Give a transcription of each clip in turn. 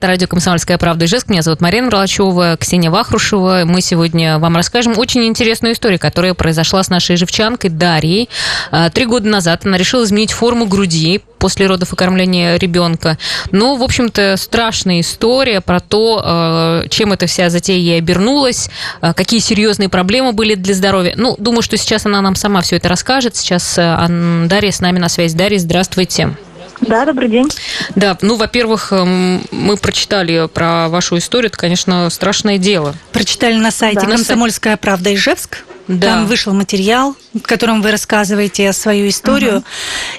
Радио «Комсомольская правда» Ижевск. Меня зовут Марина Мролачева, Ксения Вахрушева. Мы сегодня вам расскажем очень интересную историю, которая произошла с нашей ижевчанкой Дарьей. А, три года назад она решила изменить форму груди после родов и кормления ребенка. Ну, в общем-то, страшная история про то, а, чем эта вся затея ей обернулась, а, какие серьезные проблемы были для здоровья. Ну, думаю, что сейчас она нам сама все это расскажет. Сейчас Дарья с нами на связи. Дарья, здравствуйте. Да, добрый день. Да, ну, во-первых, эм, мы прочитали про вашу историю, это, конечно, страшное дело. Прочитали на сайте да. «Комсомольская правда» Ижевск. Да. Там вышел материал, в котором вы рассказываете свою историю. Угу.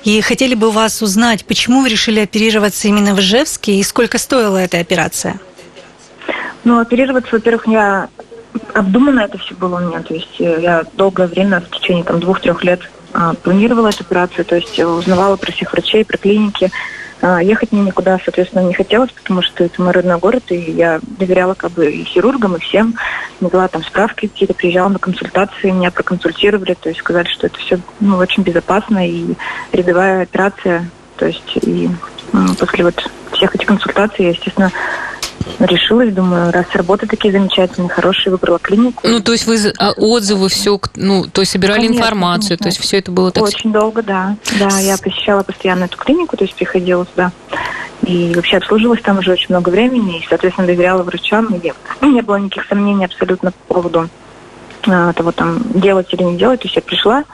И хотели бы у вас узнать, почему вы решили оперироваться именно в Ижевске и сколько стоила эта операция? Ну, оперироваться, во-первых, я обдуманно это все было у меня. То есть э, я долгое время, в течение там двух-трех лет планировала эту операцию, то есть узнавала про всех врачей, про клиники. А, ехать мне никуда, соответственно, не хотелось, потому что это мой родной город, и я доверяла как бы и хирургам, и всем. Навела там справки какие-то, приезжала на консультации, меня проконсультировали, то есть сказали, что это все ну, очень безопасно и рядовая операция. То есть и ну, после вот всех этих консультаций я, естественно, решилась, думаю, раз работы такие замечательные, хорошие, выбрала клинику. Ну, то есть вы а, отзывы, все, ну, то есть собирали конечно, информацию, конечно. то есть все это было так... Очень долго, да. Да, я посещала постоянно эту клинику, то есть приходила сюда. И вообще обслужилась там уже очень много времени, и, соответственно, доверяла врачам. И не было никаких сомнений абсолютно по поводу а, того, там, делать или не делать. То есть я пришла,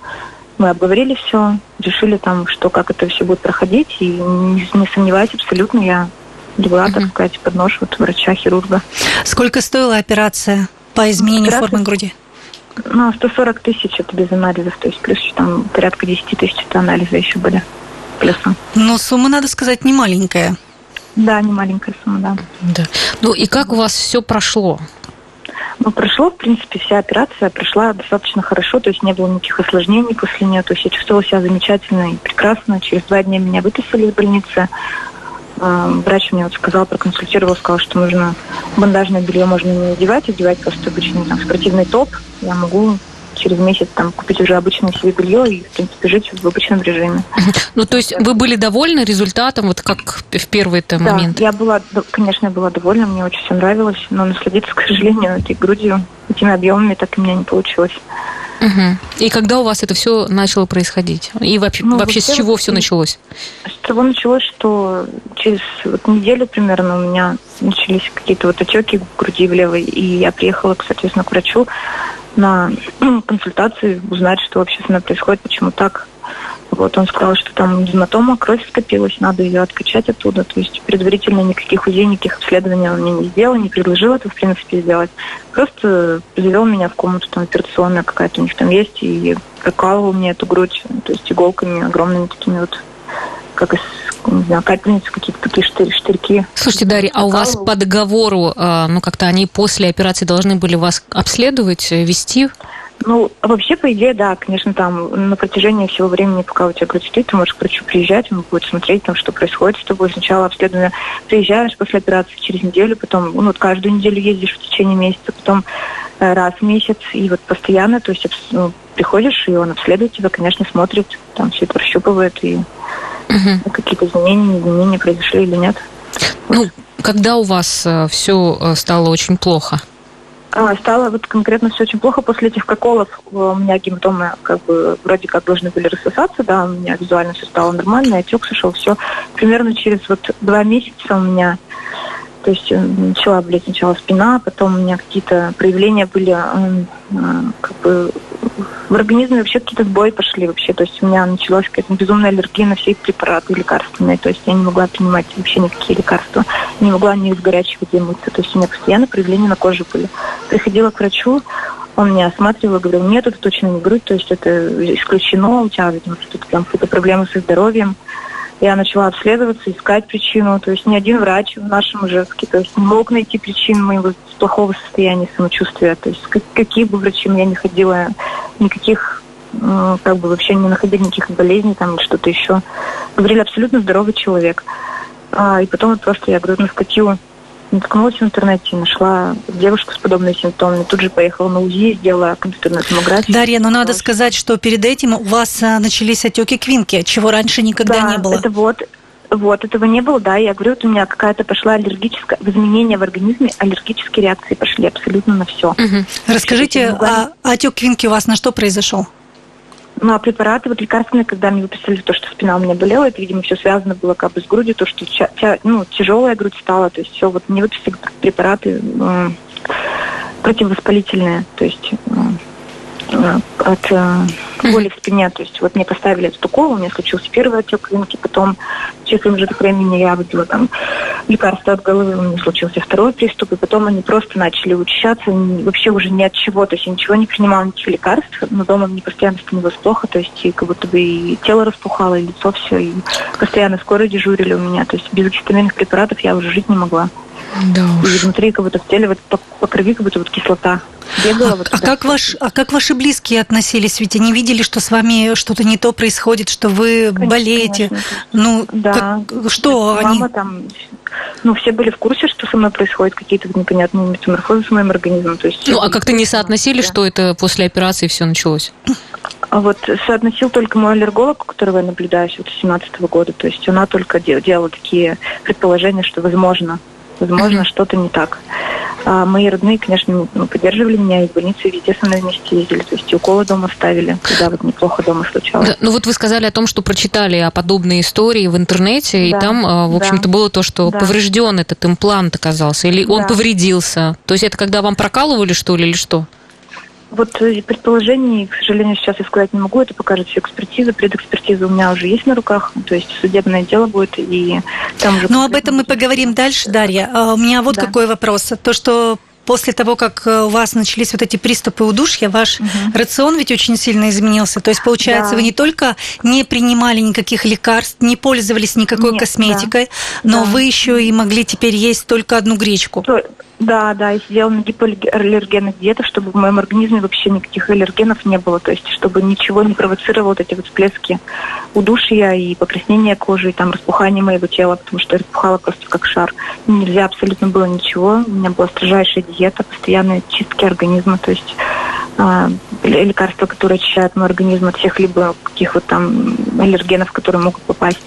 мы обговорили все, решили там, что как это все будет проходить, и не, не сомневаюсь абсолютно, я легла, так сказать, под нож вот врача-хирурга. Сколько стоила операция по изменению операция, формы груди? Ну, 140 тысяч это без анализов, то есть плюс там порядка 10 тысяч это анализы еще были плюсом. Но сумма, надо сказать, не маленькая. Да, не маленькая сумма, да. Да. Ну и как у вас все прошло? Ну, прошло, в принципе, вся операция прошла достаточно хорошо, то есть не было никаких осложнений после нее, то есть я чувствовала себя замечательно и прекрасно. Через два дня меня выписали из больницы, врач мне вот сказал, проконсультировал, сказал, что нужно бандажное белье можно не одевать, одевать просто обычный там, спортивный топ. Я могу через месяц там купить уже обычное себе белье и, в принципе, жить в обычном режиме. Ну, то есть вы были довольны результатом, вот как в первый то да, момент? я была, конечно, я была довольна, мне очень все нравилось, но насладиться, к сожалению, этой грудью, этими объемами так у меня не получилось. Угу. И когда у вас это все начало происходить? И вообще, ну, вообще с чего все началось? С того началось, что через вот неделю примерно у меня начались какие-то вот отеки в груди в левой, и я приехала, соответственно, к врачу на консультации узнать, что вообще со мной происходит, почему так. Вот он сказал, что там гематома, кровь скопилась, надо ее откачать оттуда. То есть предварительно никаких УЗИ, никаких обследований он мне не сделал, не предложил это, в принципе, сделать. Просто завел меня в комнату там операционная какая-то у них там есть и прокалывал мне эту грудь, то есть иголками огромными такими вот как из не знаю, капельницы, какие-то такие штырь, штырьки. Слушайте, Дарья, а у вас по договору, а, ну, как-то они после операции должны были вас обследовать, вести? Ну, вообще, по идее, да, конечно, там на протяжении всего времени, пока у тебя грудь стоит, ты можешь к врачу приезжать, он будет смотреть, там, что происходит с тобой. Сначала обследование приезжаешь после операции через неделю, потом, ну, вот каждую неделю ездишь в течение месяца, потом э, раз в месяц, и вот постоянно, то есть ну, приходишь, и он обследует тебя, конечно, смотрит, там все это прощупывает, и угу. какие-то изменения, изменения произошли или нет. Ну, когда у вас э, все э, стало очень плохо? А, стало вот конкретно все очень плохо после этих проколов. У меня гематомы как бы вроде как должны были рассосаться, да, у меня визуально все стало нормально, отек сошел, все. Примерно через вот два месяца у меня то есть э, начала болеть сначала спина, потом у меня какие-то проявления были, э, как бы в организме вообще какие-то сбои пошли вообще. То есть у меня началась какая-то безумная аллергия на все препараты лекарственные. То есть я не могла принимать вообще никакие лекарства. Не могла ни в горячей воде мыться. То есть у меня постоянно проявления на коже были. Приходила к врачу, он меня осматривал, говорил, нет, это точно не грудь, то есть это исключено, у тебя, видимо, что-то там какие-то проблемы со здоровьем я начала обследоваться, искать причину. То есть ни один врач в нашем Ижевске то есть не мог найти причину моего плохого состояния самочувствия. То есть какие бы врачи я не ходила, никаких как бы вообще не находили никаких болезней там что-то еще. Говорили абсолютно здоровый человек. А, и потом вот просто я на статью наткнулась в интернете, нашла девушку с подобными симптомами, тут же поехала на УЗИ, сделала компьютерную томографию. Дарья, но ну надо сказать, что перед этим у вас а, начались отеки квинки, чего раньше никогда да, не было. это вот Вот, этого не было, да. Я говорю, вот у меня какая-то пошла аллергическая, изменения в организме, аллергические реакции пошли абсолютно на все. Угу. Расскажите, а отек Квинки у вас на что произошел? Ну, а препараты, вот лекарственные, когда мне выписали то, что спина у меня болела, это, видимо, все связано было как бы с грудью, то, что ча- ча- ну, тяжелая грудь стала, то есть все, вот мне выписали препараты э, противовоспалительные, то есть э, от э, боли в спине. То есть вот мне поставили этот укол, у меня случился первый отек венки, потом через промежуток времени я выпила там лекарство от головы, у меня случился второй приступ, и потом они просто начали учащаться, вообще уже ни от чего, то есть я ничего не принимала, никаких лекарств, но дома мне постоянно становилось плохо, то есть и как будто бы и тело распухало, и лицо все, и постоянно скоро дежурили у меня, то есть без гистаминных препаратов я уже жить не могла. Да уж. И внутри как будто в теле вот по, по крови как будто вот кислота бегала. А, вот а, как ваш, а как ваши близкие относились? Ведь они видели, что с вами что-то не то происходит, что вы конечно, болеете. Конечно. Ну, да. Как, что Мама они... там ну, все были в курсе, что со мной происходит, какие-то непонятные метаморфозы с моим организмом. То есть, ну, а как-то не соотносили, да. что это после операции все началось? А вот соотносил только мой аллерголог, которого я наблюдаю с 2017 года. То есть она только делала такие предположения, что возможно возможно, mm-hmm. что-то не так. А мои родные, конечно, поддерживали меня и в больнице везде со мной вместе ездили, то есть и уколы дома ставили, когда вот неплохо дома случалось. Да, ну вот вы сказали о том, что прочитали о подобной истории в интернете, да, и там, а, в общем-то, да. было то, что да. поврежден этот имплант оказался, или он да. повредился. То есть это когда вам прокалывали, что ли, или что? Вот э, предположений, к сожалению, сейчас я сказать не могу. Это покажет все экспертиза. Предэкспертиза у меня уже есть на руках. То есть судебное дело будет. И там уже... Ну, об этом мы поговорим дальше, Дарья. А у меня вот да. какой вопрос. То, что после того, как э, у вас начались вот эти приступы удушья, ваш угу. рацион ведь очень сильно изменился. То есть, получается, да. вы не только не принимали никаких лекарств, не пользовались никакой Нет, косметикой, да. но да. вы еще и могли теперь есть только одну гречку. Да, да, я сидела на гипоаллергенных диетах, чтобы в моем организме вообще никаких аллергенов не было, то есть чтобы ничего не провоцировало вот эти вот всплески удушья и покраснения кожи, и там распухание моего тела, потому что я распухала просто как шар. Нельзя абсолютно было ничего, у меня была строжайшая диета, постоянные чистки организма, то есть э, лекарства, которые очищают мой организм от всех либо каких вот там аллергенов, которые могут попасть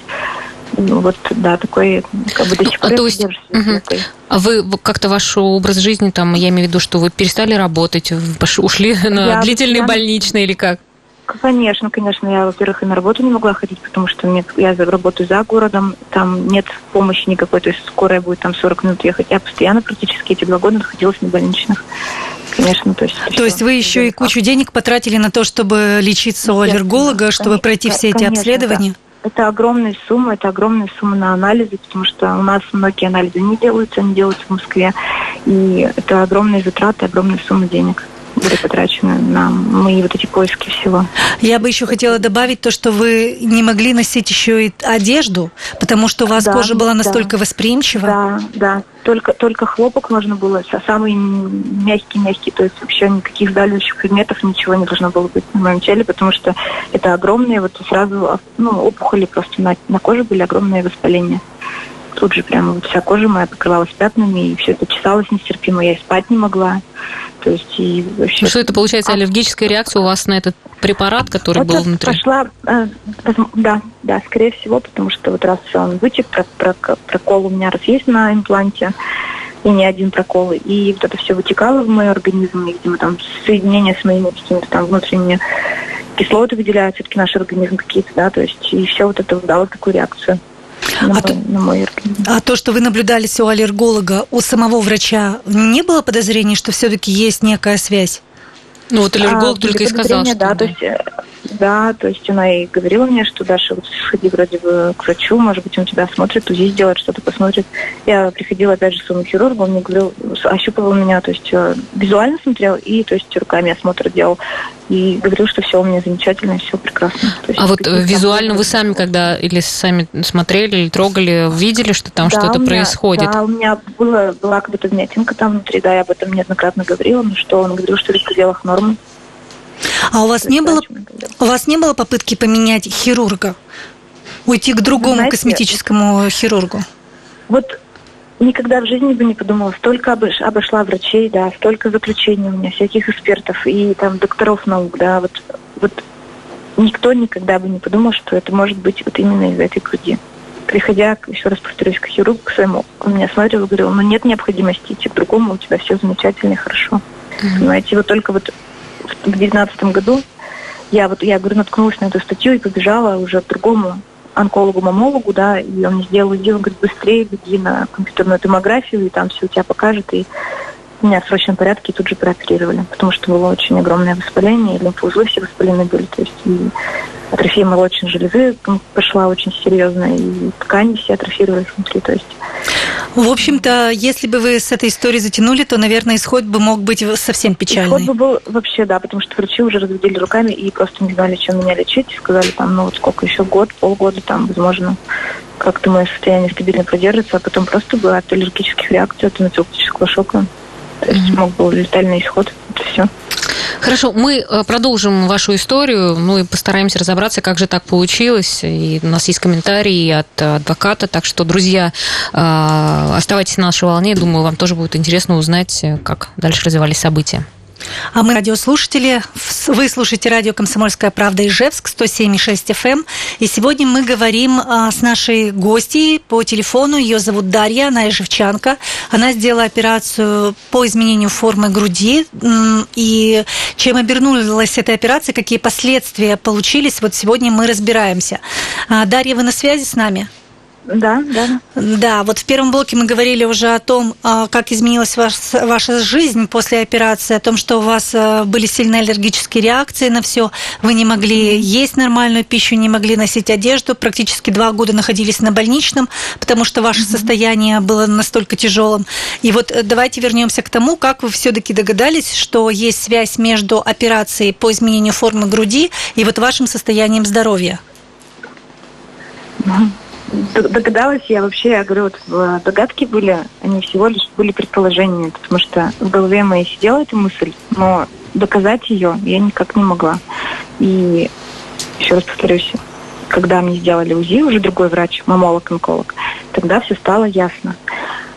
ну, вот, да, такой, как бы до сих пор а, то есть, угу. А вы как-то ваш образ жизни, там, я имею в виду, что вы перестали работать, ушли на я длительные больничные или как? Конечно, конечно. Я, во-первых, и на работу не могла ходить, потому что нет, я работаю за городом, там нет помощи никакой, то есть скорая будет там 40 минут ехать. Я постоянно практически эти два года находилась на больничных. Конечно, то есть... То есть вы еще и кучу денег потратили на то, чтобы лечиться у аллерголога, чтобы пройти все эти обследования? Да. Это огромные суммы, это огромные суммы на анализы, потому что у нас многие анализы не делаются, они делаются в Москве. И это огромные затраты, огромные суммы денег были потрачены на мои вот эти поиски всего. Я бы еще хотела добавить то, что вы не могли носить еще и одежду, потому что у вас да, кожа была настолько да. восприимчива. Да, да. Только, только хлопок можно было, а самый мягкий-мягкий, то есть вообще никаких давляющих предметов, ничего не должно было быть на моем теле, потому что это огромные, вот сразу ну, опухоли просто на, на коже были огромные воспаления тут же прямо вот вся кожа моя покрывалась пятнами, и все это чесалось нестерпимо, я и спать не могла. То есть и вообще... Что это получается аллергическая реакция у вас на этот препарат, который это был внутри? Пошла, э, да, да, скорее всего, потому что вот раз он вытек, про, про, прокол у меня раз есть на импланте, и не один прокол, и вот это все вытекало в мой организм, и, видимо, там соединение с моими какими-то там внутренними кислоты выделяют все-таки наш организм какие-то, да, то есть и все вот это дало такую реакцию на, а, то, на мой организм. А то, что вы наблюдались у аллерголога, у самого врача не было подозрений, что все-таки есть некая связь? Ну вот аллерголог а, только и сказал, что... Да, то есть э, да, то есть она и говорила мне, что Даша, вот сходи вроде бы к врачу, может быть, он тебя смотрит, УЗИ сделает, что-то посмотрит. Я приходила опять же к своему хирургу, он мне говорил, ощупывал меня, то есть э, визуально смотрел и, то есть, руками осмотр делал. И говорил, что все у меня замечательно, все прекрасно. есть, а вот э, визуально вы сами, когда или сами смотрели или трогали, видели, что там да, что-то происходит? Да, у меня было, была как будто вмятинка там внутри, да, я об этом неоднократно говорила, но что он говорил, что в пределах нормы. А у вас не было, у вас не было попытки поменять хирурга? Уйти к другому Знаете, косметическому хирургу? Вот никогда в жизни бы не подумала. Столько обошла врачей, да, столько заключений у меня, всяких экспертов и там докторов наук, да, вот, вот никто никогда бы не подумал, что это может быть вот именно из этой груди. приходя, еще раз повторюсь, к хирургу к своему, он меня смотрел и говорил, ну нет необходимости идти к другому, у тебя все замечательно и хорошо. Mm-hmm. Понимаете, вот только вот в девятнадцатом году. Я вот, я говорю, наткнулась на эту статью и побежала уже к другому онкологу-мамологу, да, и он мне сделал УЗИ, говорит, быстрее беги на компьютерную томографию, и там все у тебя покажет, и меня в срочном порядке тут же прооперировали, потому что было очень огромное воспаление, и лимфоузлы все воспалены были, то есть и атрофия молочной железы пошла очень серьезно, и ткани все атрофировались внутри, то есть... В общем-то, если бы вы с этой историей затянули, то, наверное, исход бы мог быть совсем печальный. Исход бы был вообще, да, потому что врачи уже разводили руками и просто не знали, чем меня лечить, сказали там, ну вот сколько еще, год, полгода там, возможно, как-то мое состояние стабильно продержится, а потом просто бы от аллергических реакций, от анафилактического шока то есть мог был летальный исход. Это все. Хорошо, мы э, продолжим вашу историю, ну и постараемся разобраться, как же так получилось. И у нас есть комментарии от адвоката, так что, друзья, э, оставайтесь на нашей волне. Думаю, вам тоже будет интересно узнать, э, как дальше развивались события. А мы радиослушатели. Вы слушаете радио «Комсомольская правда» Ижевск, 107,6 FM. Эм. И сегодня мы говорим а, с нашей гостьей по телефону. Ее зовут Дарья, она ижевчанка. Она сделала операцию по изменению формы груди. И чем обернулась эта операция, какие последствия получились, вот сегодня мы разбираемся. А, Дарья, вы на связи с нами? Да, да. Да, вот в первом блоке мы говорили уже о том, а, как изменилась ваша жизнь после операции, о том, что у вас а, были сильные аллергические реакции на все, вы не могли есть нормальную пищу, не могли носить одежду, практически два года находились на больничном, потому что ваше mm-hmm. состояние было настолько тяжелым. И вот э, давайте вернемся к тому, как вы все-таки догадались, что есть связь между операцией по изменению формы груди и вот вашим состоянием здоровья. Mm-hmm догадалась я вообще, я говорю, вот догадки были, они всего лишь были предположениями, потому что в голове моей сидела эта мысль, но доказать ее я никак не могла. И еще раз повторюсь, когда мне сделали УЗИ, уже другой врач, мамолог-онколог, тогда все стало ясно.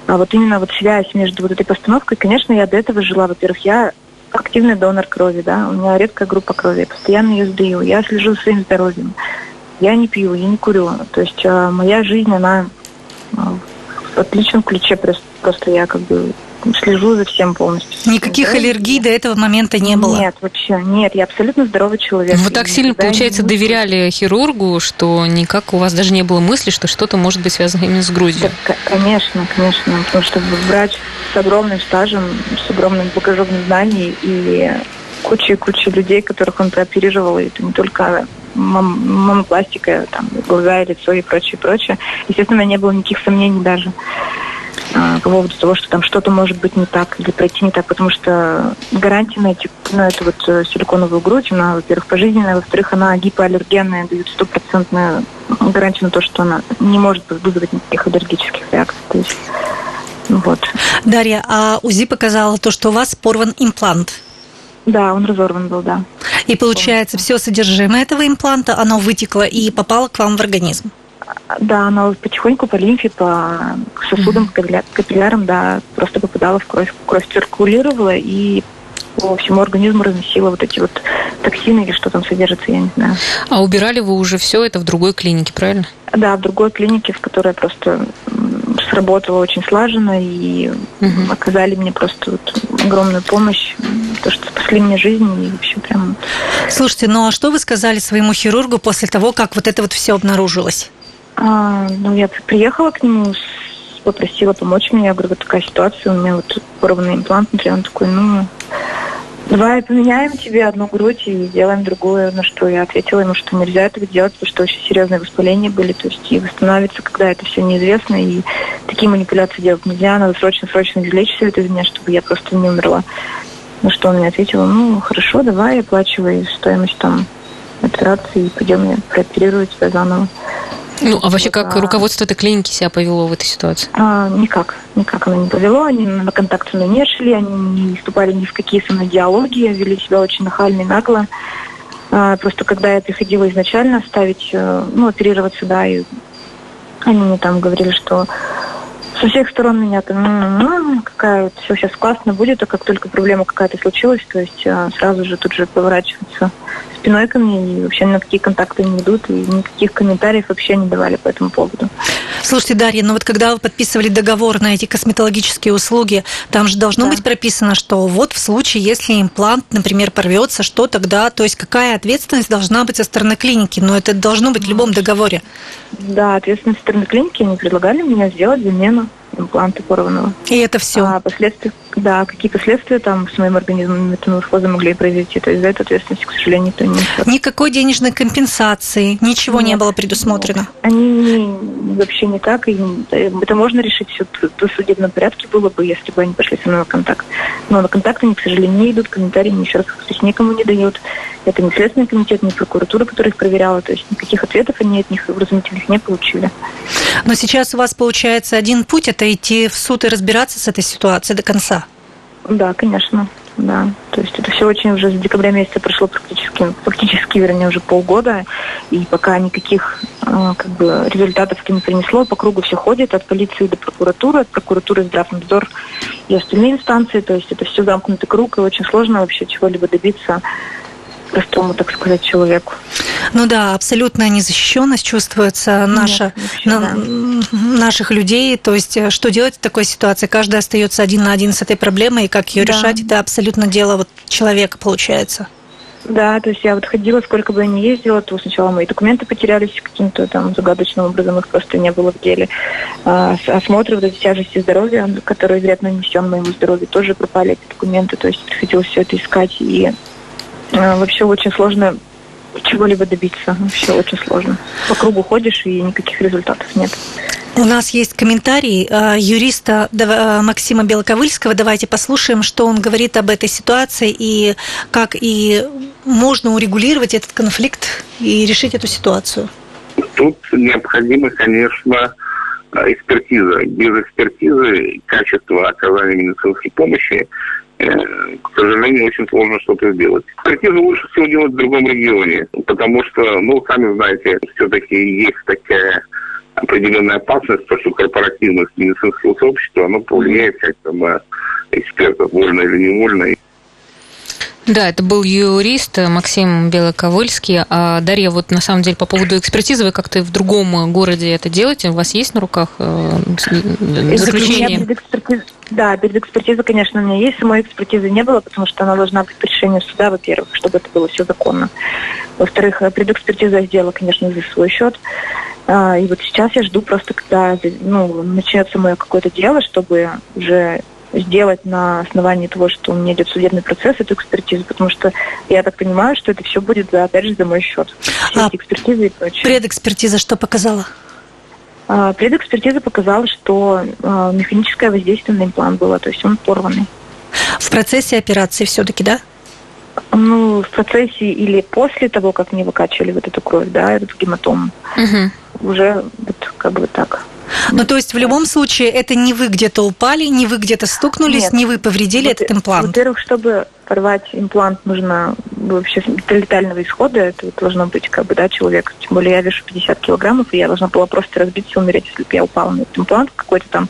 А вот именно вот связь между вот этой постановкой, конечно, я до этого жила. Во-первых, я активный донор крови, да, у меня редкая группа крови, я постоянно ее сдаю, я слежу за своим здоровьем. Я не пью, я не курю. То есть а, моя жизнь, она а, в отличном ключе. Просто, просто я как бы слежу за всем полностью. Никаких да? аллергий до этого момента не было? Нет, вообще, нет, я абсолютно здоровый человек. Вы так сильно, получается, доверяли хирургу, что никак у вас даже не было мысли, что что-то может быть связано именно с грудью? Да, конечно, конечно, потому что врач с огромным стажем, с огромным багажом знаний и куча-куча людей, которых он прооперировал, и это не только мам, мамопластика, там, глаза, лицо и прочее, прочее. Естественно, у меня не было никаких сомнений даже а, по поводу того, что там что-то может быть не так или пройти не так, потому что гарантия на, эти, на эту вот э, силиконовую грудь, она, во-первых, пожизненная, во-вторых, она гипоаллергенная, дает стопроцентную гарантию на то, что она не может вызвать никаких аллергических реакций. То есть, вот. Дарья, а УЗИ показала то, что у вас порван имплант. Да, он разорван был, да. И получается, все содержимое этого импланта, оно вытекло и попало к вам в организм? Да, оно потихоньку по лимфе, по сосудам, mm-hmm. капиллярам, да, просто попадало в кровь. Кровь циркулировала и по всему организму разносила вот эти вот токсины или что там содержится, я не знаю. А убирали вы уже все это в другой клинике, правильно? Да, в другой клинике, в которой просто сработала очень слаженно и угу. оказали мне просто вот огромную помощь, то, что спасли мне жизнь и вообще прям... Слушайте, ну а что вы сказали своему хирургу после того, как вот это вот все обнаружилось? А, ну, я приехала к нему, попросила помочь мне. Я говорю, вот такая ситуация, у меня вот порванный имплант. Например, он такой, ну, Давай поменяем тебе одну грудь и сделаем другую. На что я ответила ему, что нельзя этого делать, потому что очень серьезные воспаления были. То есть и восстановиться, когда это все неизвестно, и такие манипуляции делать нельзя. Надо срочно-срочно извлечь все это из меня, чтобы я просто не умерла. На что он мне ответил, ну, хорошо, давай, оплачивай стоимость там операции, и пойдем я прооперирую тебя заново. Ну, а вообще как руководство этой клиники себя повело в этой ситуации? А, никак, никак оно не повело. Они на контакт со мной не шли, они не вступали ни в какие со мной диалоги, вели себя очень нахально и нагло. А, просто когда я приходила изначально ставить, э, ну, оперироваться, да, и они мне там говорили, что со всех сторон меня там, ну, какая вот все сейчас классно будет, а как только проблема какая-то случилась, то есть а, сразу же тут же поворачиваться спиной ко мне и вообще на какие контакты не идут, и никаких комментариев вообще не давали по этому поводу. Слушайте, Дарья, ну вот когда вы подписывали договор на эти косметологические услуги, там же должно да. быть прописано, что вот в случае, если имплант, например, порвется, что тогда, то есть какая ответственность должна быть со стороны клиники, но это должно быть в любом договоре. Да, ответственность со стороны клиники, они предлагали меня сделать замену импланта порванного. И это все? А последствия, да, какие последствия там с моим организмом метаморфоза могли произойти, то есть за эту ответственность, к сожалению, никто не несет. Никакой денежной компенсации, ничего Нет, не было предусмотрено? Они не, вообще не так, и это можно решить все в судебном порядке было бы, если бы они пошли со мной на контакт. Но на контакт они, к сожалению, не идут, комментарии еще раз повторюсь, никому не дают. Это не Следственный комитет, не прокуратура, которая их проверяла, то есть никаких ответов они от них вразумительных не получили. Но сейчас у вас получается один путь, это идти в суд и разбираться с этой ситуацией до конца? Да, конечно. Да, то есть это все очень уже с декабря месяца прошло практически, фактически, вернее, уже полгода, и пока никаких э, как бы результатов это не принесло, по кругу все ходит от полиции до прокуратуры, от прокуратуры здравнадзор и остальные инстанции, то есть это все замкнутый круг, и очень сложно вообще чего-либо добиться простому, так сказать, человеку. Ну да, абсолютная незащищенность чувствуется наша, Нет, на, да. наших людей. То есть, э, что делать в такой ситуации? Каждый остается один на один с этой проблемой, и как ее да. решать, это абсолютно дело вот человека получается. Да, то есть я вот ходила, сколько бы я ни ездила, то сначала мои документы потерялись каким-то там загадочным образом, их просто не было в деле. А, осмотры вот эти тяжести здоровья, которые вероятно нанесен моему здоровью, тоже пропали эти документы, то есть приходилось все это искать и вообще очень сложно чего-либо добиться. Вообще очень сложно. По кругу ходишь, и никаких результатов нет. У нас есть комментарий а, юриста а, Максима Белоковыльского. Давайте послушаем, что он говорит об этой ситуации и как и можно урегулировать этот конфликт и решить эту ситуацию. Тут необходимо, конечно, экспертиза. Без экспертизы качество оказания медицинской помощи к сожалению, очень сложно что-то сделать. Экспертизу лучше всего делать в другом регионе, потому что, ну, сами знаете, все-таки есть такая определенная опасность, то, что корпоративность медицинского сообщества, оно повлияет как-то на экспертов, вольно или невольно. Да, это был юрист Максим Белоковыльский. А Дарья, вот на самом деле по поводу экспертизы, вы как-то в другом городе это делаете? У вас есть на руках э, заключение? Да, перед экспертизой, конечно, у меня есть. Самой экспертизы не было, потому что она должна быть по решению суда, во-первых, чтобы это было все законно. Во-вторых, э, предэкспертизу я сделала, конечно, за свой счет. А, и вот сейчас я жду просто, когда ну, начнется мое какое-то дело, чтобы уже сделать на основании того, что у меня идет судебный процесс, эту экспертизу, потому что я так понимаю, что это все будет, опять же, за мой счет. Все а эти экспертизы и прочее. Предэкспертиза что показала? А, предэкспертиза показала, что а, механическое воздействие на имплант было, то есть он порванный. В процессе операции все-таки, да? Ну, в процессе или после того, как мне выкачивали вот эту кровь, да, этот гематом, угу. уже вот как бы так. Ну, то есть в любом случае это не вы где-то упали, не вы где-то стукнулись, Нет. не вы повредили вот, этот имплант? Во-первых, чтобы порвать имплант, нужно вообще летального исхода, это должно быть как бы, да, человек. Тем более я вешу 50 килограммов, и я должна была просто разбиться и умереть, если бы я упала на этот имплант какой-то там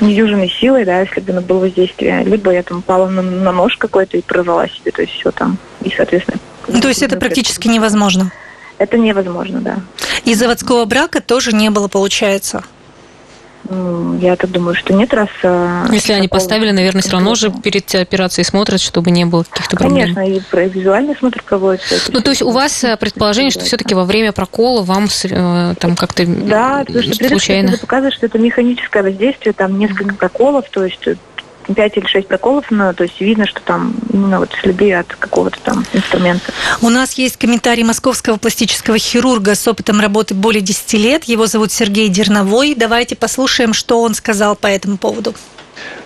недюжиной силой, да, если бы было воздействие. Либо я там упала на, на нож какой-то и прорвала себе, то есть все там. И, соответственно... Ну, то есть это практически невозможно? Это невозможно, да. И заводского брака тоже не было, получается? Я так думаю, что нет, раз... Э, Если они поставили, наверное, все равно же перед операцией смотрят, чтобы не было каких-то проблем. Конечно, и визуальный смотр проводится. Ну, то есть у вас э, предположение, что все-таки во время прокола вам э, там как-то да, случайно... Да, показывает, что это механическое воздействие, там несколько проколов, то есть 5 или 6 проколов, но то есть видно, что там именно вот следы от какого-то там инструмента. У нас есть комментарий московского пластического хирурга с опытом работы более 10 лет. Его зовут Сергей Дерновой. Давайте послушаем, что он сказал по этому поводу.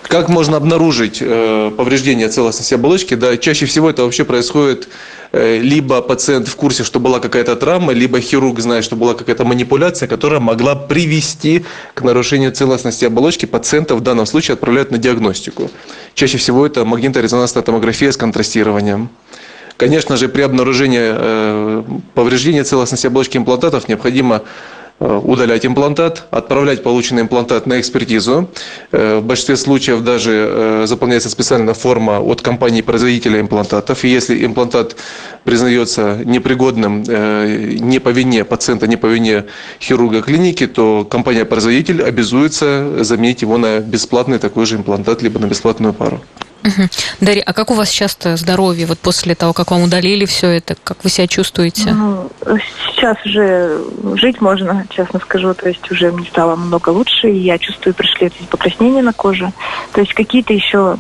Как можно обнаружить э, повреждение целостности оболочки? Да, чаще всего это вообще происходит э, либо пациент в курсе, что была какая-то травма, либо хирург знает, что была какая-то манипуляция, которая могла привести к нарушению целостности оболочки. Пациента в данном случае отправляют на диагностику. Чаще всего это магнитно-резонансная томография с контрастированием. Конечно же, при обнаружении э, повреждения целостности оболочки имплантатов необходимо удалять имплантат, отправлять полученный имплантат на экспертизу. В большинстве случаев даже заполняется специальная форма от компании-производителя имплантатов. И если имплантат признается непригодным не по вине пациента, не по вине хирурга клиники, то компания-производитель обязуется заменить его на бесплатный такой же имплантат, либо на бесплатную пару. Угу. Дарья, а как у вас сейчас здоровье, вот после того, как вам удалили все это, как вы себя чувствуете? Ну, сейчас уже жить можно, честно скажу, то есть уже мне стало много лучше, и я чувствую, пришли эти покраснения на коже, то есть какие-то еще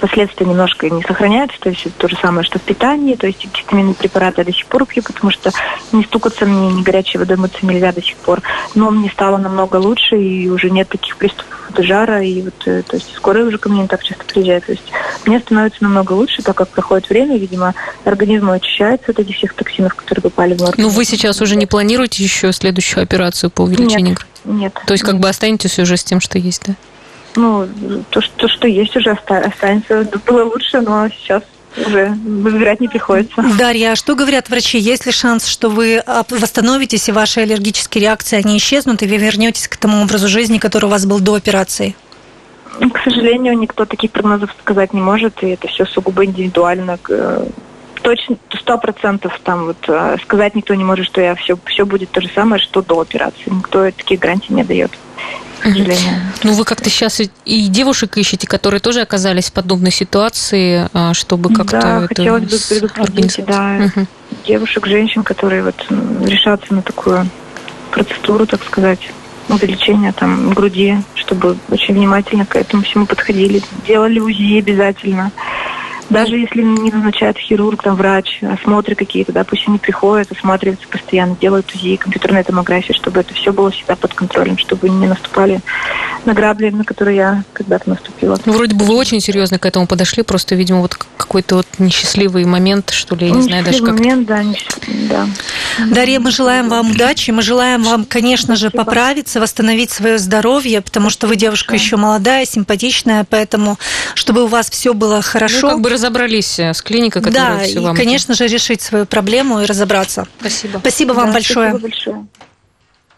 последствия немножко не сохраняются, то есть это то же самое, что в питании, то есть гистаминные препараты я до сих пор пью, потому что не стукаться мне, не горячей водой мыться нельзя до сих пор, но мне стало намного лучше, и уже нет таких приступов жара, и вот, э, то есть скорая уже ко мне не так часто приезжает, то есть мне становится намного лучше, так как проходит время, видимо, организм очищается от этих всех токсинов, которые попали в организм. Ну, вы сейчас уже не планируете еще следующую операцию по увеличению? Нет, нет. То есть как бы останетесь уже с тем, что есть, да? Ну, то, что, что есть, уже останется. Было лучше, но сейчас уже выбирать не приходится. Дарья, а что говорят врачи? Есть ли шанс, что вы восстановитесь, и ваши аллергические реакции, они исчезнут, и вы вернетесь к тому образу жизни, который у вас был до операции? К сожалению, никто таких прогнозов сказать не может, и это все сугубо индивидуально. Точно, сто процентов там вот э, сказать никто не может, что я все, все будет то же самое, что до операции. Никто такие гарантии не дает к сожалению. Ну, вы как-то сейчас и девушек ищете, которые тоже оказались в подобной ситуации, а, чтобы как-то да, это хотелось бы предупредить, да, угу. девушек, женщин, которые вот решатся на такую процедуру, так сказать, увеличение там груди, чтобы очень внимательно к этому всему подходили, делали УЗИ обязательно. Даже если не назначает хирург, там врач, осмотры какие-то, да, пусть они приходят, осматриваются постоянно, делают УЗИ, компьютерная томография, чтобы это все было всегда под контролем, чтобы не наступали на грабли, на которые я когда-то наступила. Ну, вроде бы вы очень серьезно к этому подошли, просто, видимо, вот какой-то вот несчастливый момент, что ли, я не знаю даже как. момент, да, да. Дарья, мы желаем вам удачи, мы желаем вам, конечно же, поправиться, восстановить свое здоровье, потому что вы девушка да. еще молодая, симпатичная, поэтому чтобы у вас все было хорошо. Ну, как бы разобрались э, с клиникой, которая да, все вам... Да, и, конечно же, решить свою проблему и разобраться. Спасибо. Спасибо вам да, большое. Спасибо большое.